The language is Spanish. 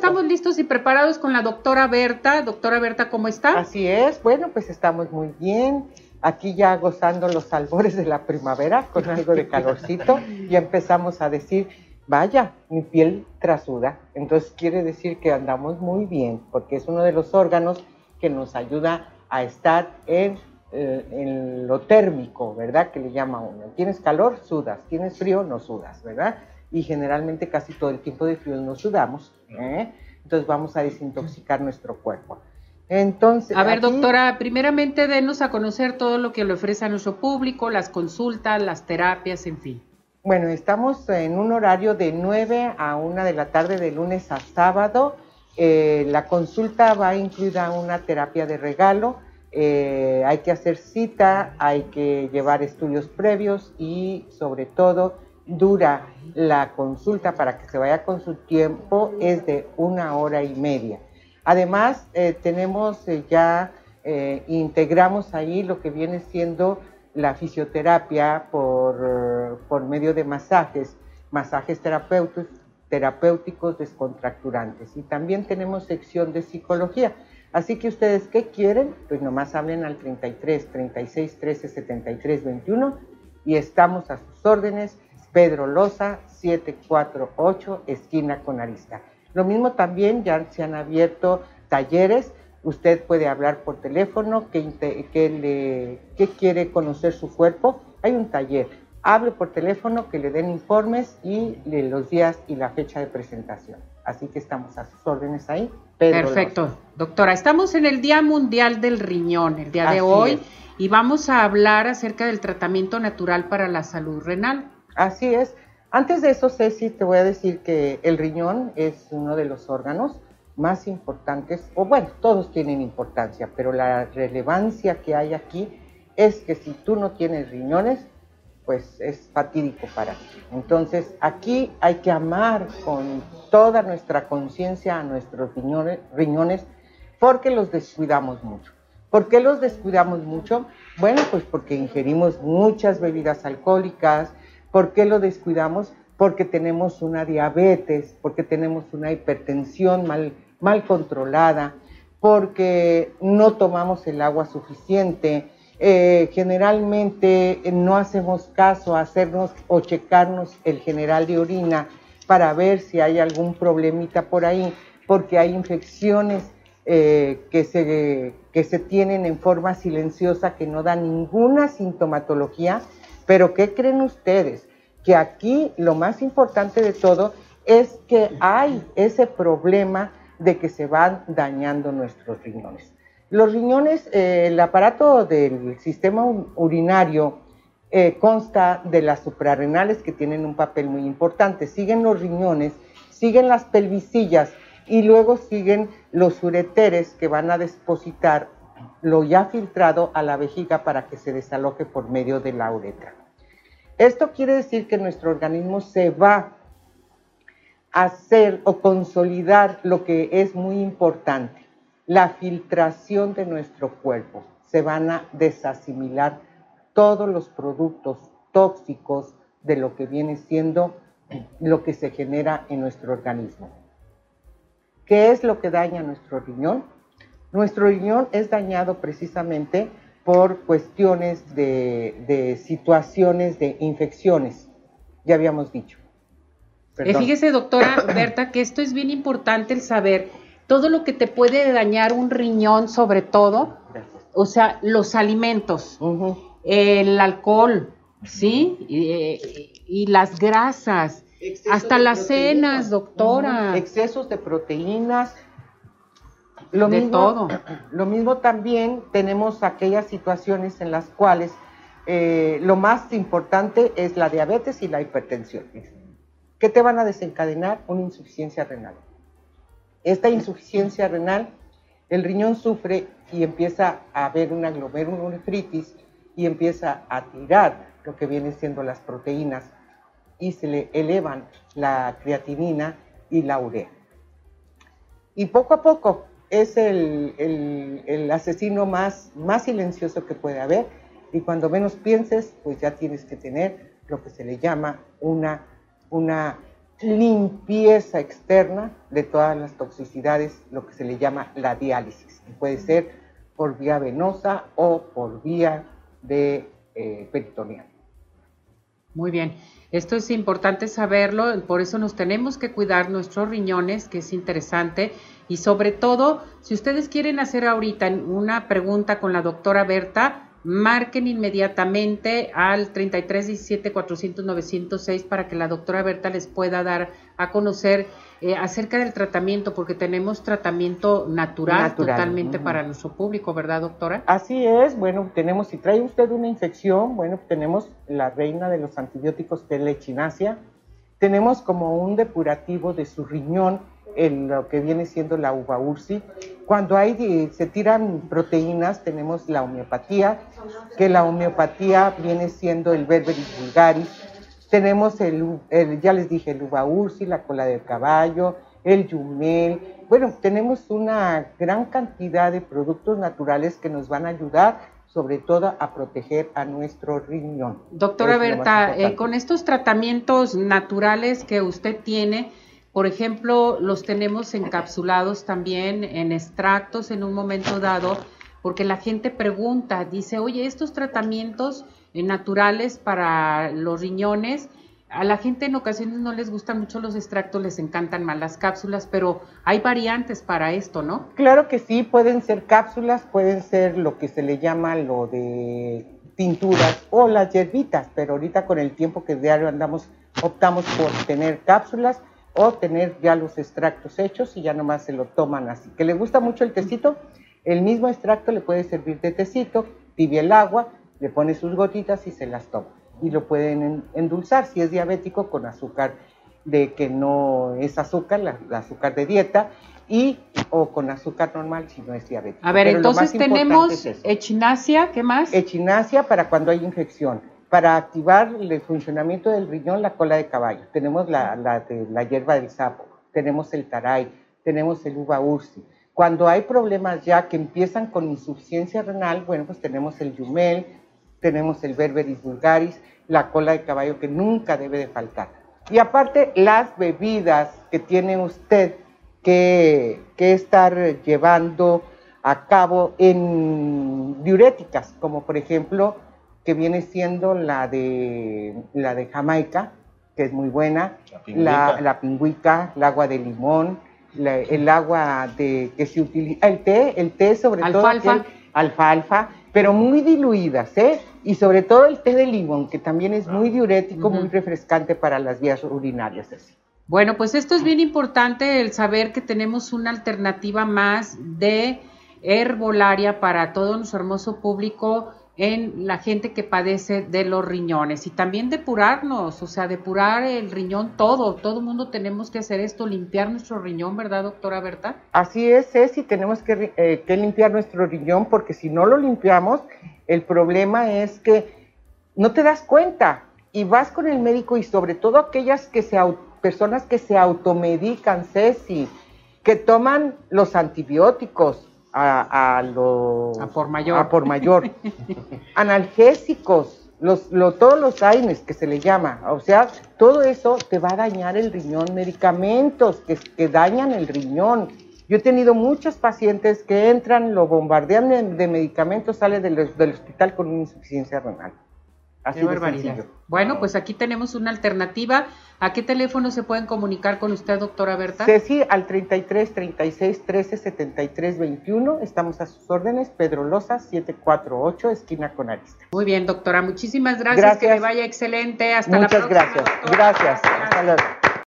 estamos listos y preparados con la doctora Berta. Doctora Berta, ¿cómo está? Así es, bueno, pues estamos muy bien. Aquí ya gozando los albores de la primavera con algo de calorcito y empezamos a decir, vaya, mi piel trasuda. Entonces quiere decir que andamos muy bien porque es uno de los órganos que nos ayuda a estar en, eh, en lo térmico, ¿verdad? Que le llama uno. Tienes calor, sudas. Tienes frío, no sudas, ¿verdad? Y generalmente casi todo el tiempo de frío nos sudamos. ¿eh? Entonces vamos a desintoxicar nuestro cuerpo. Entonces, a ver, doctora, primeramente denos a conocer todo lo que le ofrece a nuestro público, las consultas, las terapias, en fin. Bueno, estamos en un horario de 9 a 1 de la tarde de lunes a sábado. Eh, la consulta va incluida una terapia de regalo. Eh, hay que hacer cita, hay que llevar estudios previos y sobre todo dura la consulta para que se vaya con su tiempo es de una hora y media. Además, eh, tenemos eh, ya, eh, integramos ahí lo que viene siendo la fisioterapia por, por medio de masajes, masajes terapéuticos, descontracturantes. Y también tenemos sección de psicología. Así que ustedes, ¿qué quieren? Pues nomás hablen al 33 36 13 73 21 y estamos a sus órdenes Pedro Loza, 748, esquina con Arista. Lo mismo también, ya se han abierto talleres. Usted puede hablar por teléfono, que, le, quiere conocer su cuerpo. Hay un taller. Hable por teléfono, que le den informes y los días y la fecha de presentación. Así que estamos a sus órdenes ahí. Perfecto. Doctora, estamos en el Día Mundial del Riñón, el día de hoy, y vamos a hablar acerca del tratamiento natural para la salud renal. Así es. Antes de eso, Ceci, te voy a decir que el riñón es uno de los órganos más importantes, o bueno, todos tienen importancia, pero la relevancia que hay aquí es que si tú no tienes riñones, pues es fatídico para ti. Entonces, aquí hay que amar con toda nuestra conciencia a nuestros riñones, porque los descuidamos mucho. ¿Por qué los descuidamos mucho? Bueno, pues porque ingerimos muchas bebidas alcohólicas, ¿Por qué lo descuidamos? Porque tenemos una diabetes, porque tenemos una hipertensión mal, mal controlada, porque no tomamos el agua suficiente, eh, generalmente no hacemos caso a hacernos o checarnos el general de orina para ver si hay algún problemita por ahí, porque hay infecciones eh, que, se, que se tienen en forma silenciosa que no dan ninguna sintomatología pero ¿qué creen ustedes? Que aquí lo más importante de todo es que hay ese problema de que se van dañando nuestros riñones. Los riñones, eh, el aparato del sistema urinario eh, consta de las suprarrenales que tienen un papel muy importante. Siguen los riñones, siguen las pelvicillas y luego siguen los ureteres que van a depositar lo ya filtrado a la vejiga para que se desaloje por medio de la uretra. Esto quiere decir que nuestro organismo se va a hacer o consolidar lo que es muy importante, la filtración de nuestro cuerpo. Se van a desasimilar todos los productos tóxicos de lo que viene siendo lo que se genera en nuestro organismo. ¿Qué es lo que daña nuestro riñón? Nuestro riñón es dañado precisamente por cuestiones de, situaciones de infecciones, ya habíamos dicho. Eh, fíjese, doctora Berta, que esto es bien importante el saber. Todo lo que te puede dañar un riñón, sobre todo, o sea, los alimentos, el alcohol, ¿sí? Y, las grasas, hasta las cenas, doctora. Excesos de proteínas, lo de mismo, todo. Lo mismo también tenemos aquellas situaciones en las cuales eh, lo más importante es la diabetes y la hipertensión. ¿Qué te van a desencadenar? Una insuficiencia renal. Esta insuficiencia renal, el riñón sufre y empieza a haber una glomerulonefritis y empieza a tirar lo que vienen siendo las proteínas y se le elevan la creatinina y la urea. Y poco a poco, es el, asesino más, más silencioso que puede haber y cuando menos pienses, pues ya tienes que tener lo que se le llama una, una limpieza externa de todas las toxicidades, lo que se le llama la diálisis. Puede ser por vía venosa o por vía de eh, peritoneal. Muy bien. Esto es importante saberlo, por eso nos tenemos que cuidar nuestros riñones, que es interesante. Y sobre todo, si ustedes quieren hacer ahorita una pregunta con la doctora Berta, marquen inmediatamente al 33 17 400 906 para que la doctora Berta les pueda dar a conocer eh, acerca del tratamiento, porque tenemos tratamiento natural, totalmente para nuestro público, ¿verdad, doctora? Así es, bueno, tenemos, si trae usted una infección, bueno, tenemos la reina de los antibióticos, que es la echinacia, tenemos como un depurativo de su riñón, en lo que viene siendo la uva ursi. Cuando hay, se tiran proteínas, tenemos la homeopatía, que la homeopatía viene siendo el berberis vulgaris. Tenemos el, ya les dije, el uva ursi, la cola del caballo, el yumel. Bueno, tenemos una gran cantidad de productos naturales que nos van a ayudar sobre todo a proteger a nuestro riñón. Doctora Berta, eh, con estos tratamientos naturales que usted tiene, por ejemplo, los tenemos encapsulados también en extractos en un momento dado, porque la gente pregunta, dice, oye, estos tratamientos eh, naturales para los riñones, a la gente en ocasiones no les gustan mucho los extractos, les encantan más las cápsulas, pero hay variantes para esto, ¿no? Claro que sí, pueden ser cápsulas, pueden ser lo que se le llama lo de tinturas o las hierbitas, pero ahorita con el tiempo que diario andamos, optamos por tener cápsulas o tener ya los extractos hechos y ya nomás se lo toman así. Que le gusta mucho el tecito, el mismo extracto le puede servir de tecito, tibia el agua, le pone sus gotitas y se las toma. Y lo pueden endulzar si es diabético con azúcar de que no es azúcar, la, azúcar de dieta, y o con azúcar normal si no es diabético. A ver, entonces tenemos echinacia, ¿qué más? Echinacia para cuando hay infección para activar el funcionamiento del riñón, la cola de caballo. Tenemos la, la, hierba del sapo, tenemos el taray, tenemos el uva ursi. Cuando hay problemas ya que empiezan con insuficiencia renal, bueno, pues tenemos el yumel, tenemos el berberis vulgaris, la cola de caballo que nunca debe de faltar. Y aparte, las bebidas que tiene usted que, que estar llevando a cabo en diuréticas, como por ejemplo que viene siendo la de, la de Jamaica, que es muy buena, la pingüica, el agua de limón, el agua de que se utiliza, el té, el té sobre todo alfalfa, pero muy diluidas, ¿eh? Y sobre todo el té de limón, que también es muy diurético, muy refrescante para las vías urinarias. Así. Bueno, pues esto es bien importante, el saber que tenemos una alternativa más de herbolaria para todo nuestro hermoso público en la gente que padece de los riñones y también depurarnos, o sea, depurar el riñón todo, todo mundo tenemos que hacer esto, limpiar nuestro riñón, ¿verdad, doctora Berta? Así es, y tenemos que, eh, que limpiar nuestro riñón porque si no lo limpiamos, el problema es que no te das cuenta y vas con el médico y sobre todo aquellas que se, personas que se automedican, Ceci, que toman los antibióticos, a, a por mayor, a por mayor. analgésicos, los, todos los AINES que se le llama, o sea, todo eso te va a dañar el riñón, medicamentos que, que dañan el riñón. Yo he tenido muchos pacientes que entran, lo bombardean de, medicamentos, sale del, del hospital con una insuficiencia renal. Así Bueno, pues aquí tenemos una alternativa. ¿A qué teléfono se pueden comunicar con usted, doctora Berta? Ceci, al 33 36 13 73 21. Estamos a sus órdenes. Pedro Loza, 748, esquina con Arista. Muy bien, doctora. Muchísimas gracias. Que le vaya excelente. Hasta la próxima. Muchas gracias. Gracias. Hasta luego.